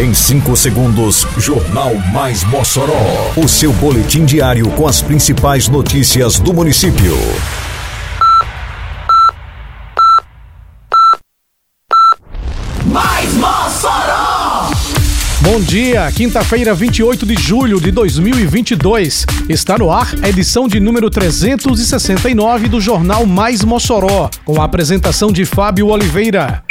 Em 5 segundos, Jornal Mais Mossoró. O seu boletim diário com as principais notícias do município. Mais Mossoró! Bom dia, quinta-feira, 28 de julho de 2022. Está no ar a edição de número 369 do Jornal Mais Mossoró, com a apresentação de Fábio Oliveira.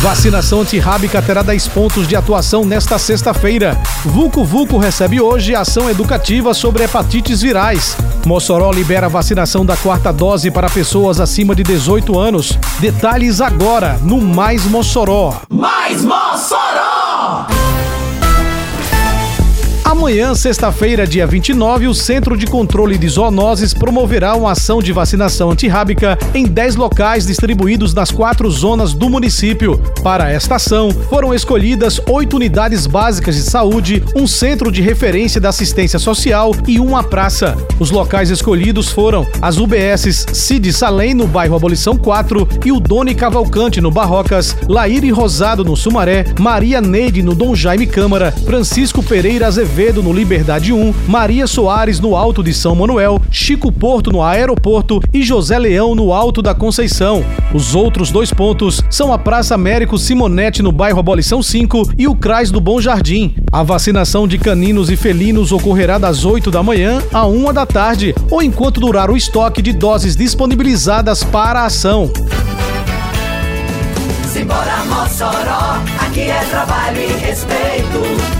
Vacinação antirrábica terá 10 pontos de atuação nesta sexta-feira. Vulco Vulco recebe hoje ação educativa sobre hepatites virais. Mossoró libera vacinação da quarta dose para pessoas acima de 18 anos. Detalhes agora no Mais Mossoró. Mais Mossoró! Amanhã, sexta-feira, dia 29, o Centro de Controle de Zoonoses promoverá uma ação de vacinação antirrábica em 10 locais distribuídos nas quatro zonas do município. Para esta ação, foram escolhidas oito unidades básicas de saúde, um centro de referência da assistência social e uma praça. Os locais escolhidos foram as UBSs Cid Salem, no bairro Abolição 4, e o Doni Cavalcante, no Barrocas, Laíre Rosado, no Sumaré, Maria Neide, no Dom Jaime Câmara, Francisco Pereira Azevedo, Azevedo no Liberdade 1, Maria Soares no Alto de São Manuel, Chico Porto no Aeroporto e José Leão no Alto da Conceição. Os outros dois pontos são a Praça Américo Simonetti no bairro Abolição 5 e o Crais do Bom Jardim. A vacinação de caninos e felinos ocorrerá das 8 da manhã à 1 da tarde ou enquanto durar o estoque de doses disponibilizadas para a ação. Simbora Mossoró, aqui é trabalho e respeito.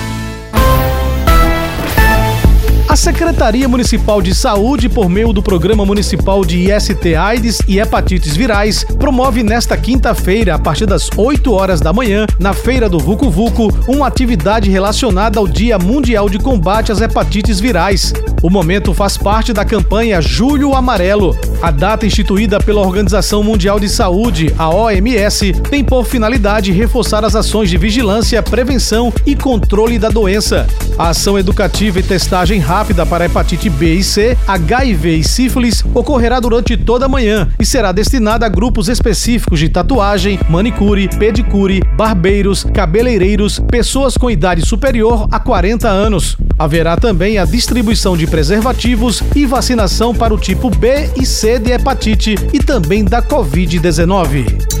A Secretaria Municipal de Saúde, por meio do Programa Municipal de IST AIDS e Hepatites Virais, promove nesta quinta-feira, a partir das 8 horas da manhã, na Feira do Vucu Vucu, uma atividade relacionada ao Dia Mundial de Combate às Hepatites Virais. O momento faz parte da campanha Julho Amarelo. A data instituída pela Organização Mundial de Saúde, a OMS, tem por finalidade reforçar as ações de vigilância, prevenção e controle da doença. A ação educativa e testagem rápida para hepatite B e C, HIV e sífilis ocorrerá durante toda a manhã e será destinada a grupos específicos de tatuagem, manicure, pedicure, barbeiros, cabeleireiros, pessoas com idade superior a 40 anos. Haverá também a distribuição de preservativos e vacinação para o tipo B e C de hepatite e também da Covid-19.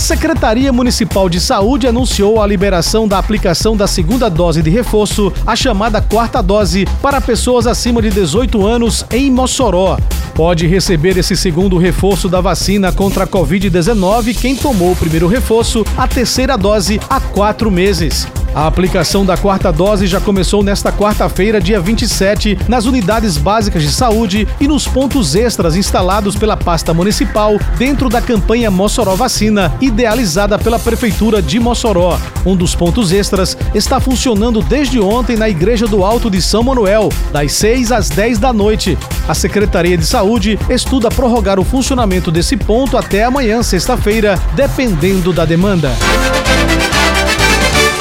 A Secretaria Municipal de Saúde anunciou a liberação da aplicação da segunda dose de reforço, a chamada quarta dose, para pessoas acima de 18 anos em Mossoró. Pode receber esse segundo reforço da vacina contra a Covid-19 quem tomou o primeiro reforço, a terceira dose, há quatro meses. A aplicação da quarta dose já começou nesta quarta-feira, dia 27, nas unidades básicas de saúde e nos pontos extras instalados pela pasta municipal dentro da campanha Mossoró Vacina, idealizada pela Prefeitura de Mossoró. Um dos pontos extras está funcionando desde ontem na Igreja do Alto de São Manuel, das 6 às 10 da noite. A Secretaria de Saúde estuda prorrogar o funcionamento desse ponto até amanhã, sexta-feira, dependendo da demanda.